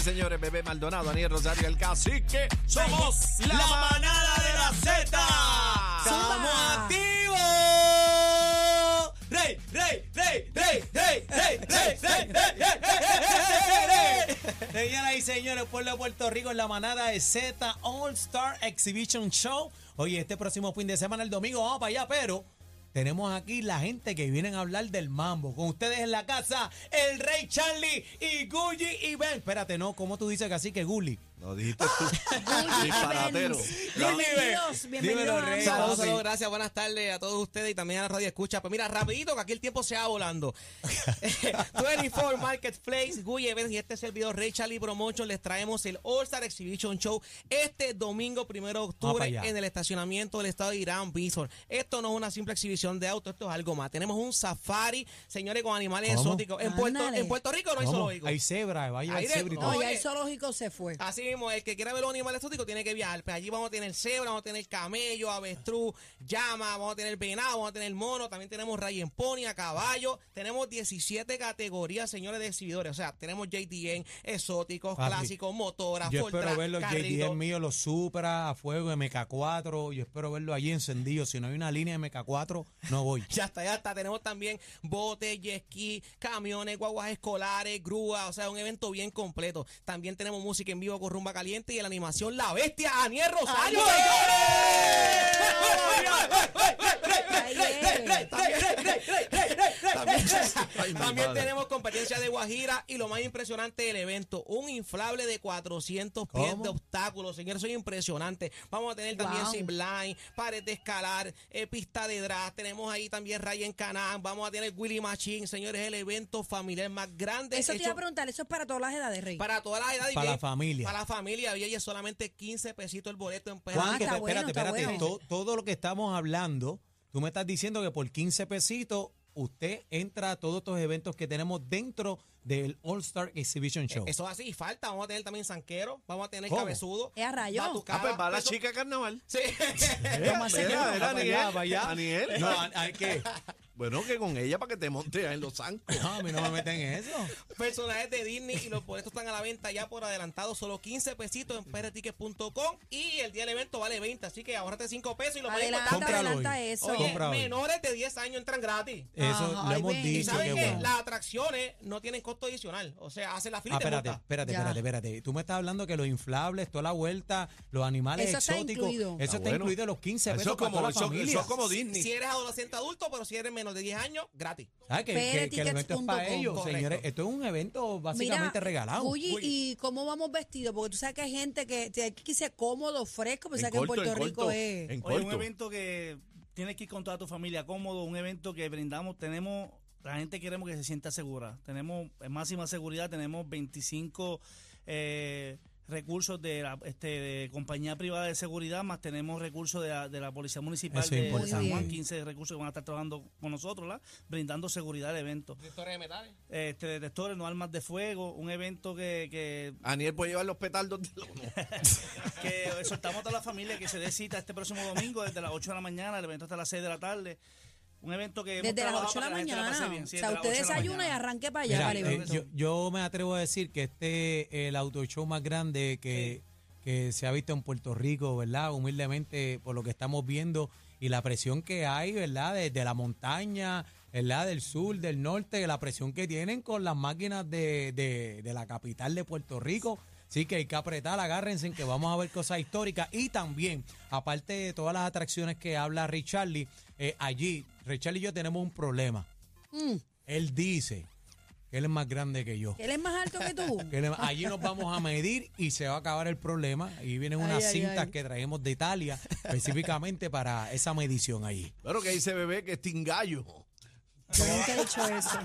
Señores, señores, Bebé Maldonado, Daniel Rosario, el cacique. Somos la, manada de la Z. ¡Estamos activos! ¡Rey, rey, rey, rey, rey, rey, rey, rey, rey, rey, Señoras y señores, pueblo de Puerto Rico en la manada de Z All Star Exhibition Show. Oye, este próximo fin de semana, el domingo, vamos para allá, pero tenemos aquí la gente que vienen a hablar del mambo. Con ustedes en la casa, el Rey Charlie y Gulli y Ben. Espérate, ¿no? ¿Cómo tú dices que así que Gulli? Lo dijiste tú. Disparatero. Bienvenidos, bienvenidos. Rey. a- Saludos, gracias, buenas tardes a todos ustedes y también a la radio escucha. Pues mira, rapidito que aquí el tiempo se va volando. 24 Marketplace, Guy Events y este es el video Ray Charlie Promotion. Les traemos el All Star Exhibition Show este domingo, primero de octubre, en el estacionamiento del estado de Irán, Bison. Esto no es una simple exhibición de autos, esto es algo más. Tenemos un safari, señores, con animales ¿Cómo? exóticos. En Puerto, Ándale. en Puerto Rico no hay ¿Cómo? zoológico. Hay cebra, va a llevar Aire- cebra y no, todo. No, ya el zoológico se fue. Así mismo, el que quiera ver los animales exóticos tiene que viajar. Pues allí vamos a tener cebra, vamos a tener camello, avestruz, llama, vamos a tener venado, vamos a tener mono, también tenemos ray en pony, a caballo. Tenemos 17 categorías, señores, de exhibidores. O sea, tenemos JDN, exóticos, Papi, clásicos, motoras, Yo espero Track, ver los. JDM míos, los Supra, a fuego, MK4. Yo espero verlo allí encendido. Si no hay una línea de MK4, no voy. Ya está, ya está. Tenemos también botes, jet ski, camiones, guaguas escolares, grúas. O sea, un evento bien completo. También tenemos música en vivo con Rumba Caliente y en la animación La Bestia, Aniel Rosario. Ahí Ay, También madre. tenemos competencia de Guajira y lo más impresionante del evento, un inflable de 400 pies ¿Cómo? de obstáculos. Señores, eso es impresionante. Vamos a tener también Wow. zipline, pared de escalar, eh, pista de drag. Tenemos ahí también Ryan Canán. Vamos a tener Willy Machine. Señores, el evento familiar más grande. Eso te iba hecho a preguntar, eso es para todas las edades, Rey. para todas las edades. y Para la familia. Para la familia. Y es solamente 15 pesitos el boleto en Ah, ¿Cuánto? está Espérate, bueno, está espérate. bueno. To- todo lo que estamos hablando, tú me estás diciendo que por 15 pesitos usted entra a todos estos eventos que tenemos dentro del All Star Exhibition Show. Eso es así. Y falta. Vamos a tener también Sanquero. Vamos a tener ¿Cómo? Cabezudo. Es a rayo. Ah, pues va la chica carnaval. Sí. ¿Cómo así? Mira, para mira, allá, Aniel. para allá. Aniel. No, ¿a- a qué? Bueno, que con ella para que te montes en los zancos. No, a mí no me meten en eso. personajes de Disney y los boletos están a la venta ya por adelantado, solo 15 pesitos en prtickets.com y el día del evento vale 20, así que ahorrate 5 pesos y lo puedes Adelanta, comprar. Adelanta hoy. eso. Oye, menores de 10 años entran gratis. Eso Ajá, lo hemos ven. Y Y dicho saben que que bueno. las atracciones no tienen costo adicional, o sea, hace la fila Ah, y te espérate, monta. espérate, espérate, espérate. Tú me estás hablando que los inflables, toda la vuelta, los animales Eso está exóticos, incluido. eso Ah, está bueno. incluido en los 15 pesos Eso para como, toda la eso, familia. eso es como Disney. Si eres adolescente adulto, pero si eres menos de 10 años, gratis. ¿Sabes? Que, que- que el evento es para ellos, Correcto. señores. Esto es un evento básicamente regalado. Gulli. ¿y cómo vamos vestidos? Porque tú sabes que hay gente que te- que quise cómodo, fresco, pero En sabes que en Puerto en Rico es... en Oye, un evento que tienes que ir con toda tu familia cómodo, un evento que brindamos, tenemos, la gente queremos que se sienta segura. Tenemos en máxima seguridad, tenemos 25 eh, recursos de la este, de compañía privada de seguridad, más tenemos recursos de la, de la Policía Municipal Eso de importante. San Juan, Muy bien. 15 recursos que van a estar trabajando con nosotros, ¿la? brindando seguridad al evento. Detectores de metales. Este, detectores, no armas de fuego, un evento que, que Aniel puede llevar los petardos de los... que exhortamos a toda la familia que se dé cita este próximo domingo desde las 8 de la mañana, el evento hasta las 6 de la tarde. Un evento que Desde las trabajado 8 de la mañana. bien. o sea, usted 8 de la desayuna y arranque para allá, Mira, eh, yo, yo me atrevo a decir que este es el auto show más grande que, que se ha visto en Puerto Rico, ¿verdad? Humildemente, por lo que estamos viendo y la presión que hay, ¿verdad? Desde la montaña, ¿verdad? Del sur, del norte, la presión que tienen con las máquinas de, de, de la capital de Puerto Rico. Sí que hay que apretar, agárrense en que vamos a ver cosas históricas y también, aparte de todas las atracciones que habla Richarly, eh, allí, Richarly y yo tenemos un problema. Mm, Él dice que él es más grande que yo. ¿que ¿Él es más alto que tú? Que él- allí nos vamos a medir y se va a acabar el problema. Y vienen unas Ay, cintas ay. que traemos de Italia específicamente para esa medición allí. Bueno, que dice bebé que es tingallo. Yo nunca he dicho eso.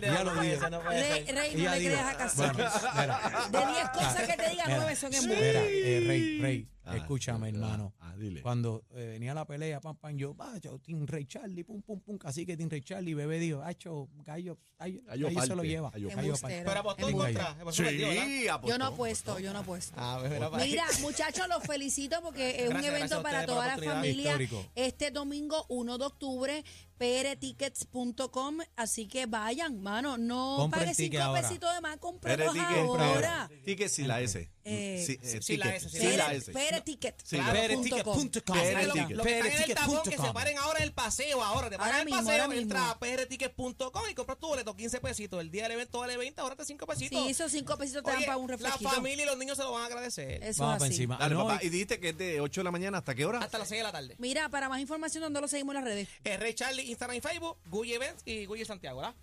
Ya lo dije. Rey, Rey, no le creas a bueno, mira, De 10 cosas que te diga, mira, 9 son en eh, Rey, Rey, Ah, escúchame, ah, hermano. ah, dile. Cuando eh, venía la pelea, pam, pam, yo, vaya, Team Rey Charlie, pum, pum, pum, casi que Team Rey Charlie, bebé dijo, hacho, gallo, gallo, Gallo gallo se lo lleva. gallo gallo. Pero apostó en contra. Apostó. Sí, apostó. Yo no apuesto, yo no apuesto. Ah, pues, mira, muchachos, los felicito porque es un evento para toda la familia. Histórico. Este domingo 1 de octubre, prtickets.com. Así que vayan, mano. No Compren pagues ticket cinco ahora. pesitos de más, Preticket, ahora. Ticket sin la S. Eh, Sí, eh, sí, la S, sí, la S. Pere Ticket. Sí, Claro. Pereticket.com. Pere Lo- Ticket. Lo que están en el tapón, que se paren ahora el paseo, ahora te paran el paseo, entra a prticket.com y compras tu boleto, 15 pesitos. El día del evento vale 20, ahora te 5 pesitos. Sí, esos cinco pesitos te dan para un la refresquito. familia y los niños se lo van a agradecer. Eso Vamos es para así. encima. Dale, No, papá. y- dijiste que es de 8 de la mañana, ¿hasta qué hora? Hasta las 6 de la tarde. Mira, para más información, ¿dónde lo seguimos en las redes? Rey Charlie, Instagram y Facebook, Guy Events y Guy Santiago, ¿verdad?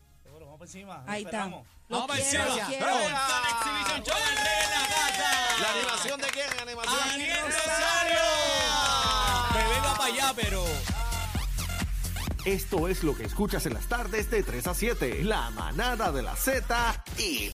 Encima. Ahí está. Vamos para encima. Exhibition Show del Rey en la casa. ¿La animación de quién? ¿Animación? ¡Aniel Rosario! Me venga para allá, pero... Esto es lo que escuchas en las tardes de 3 a 7. La manada de la Z y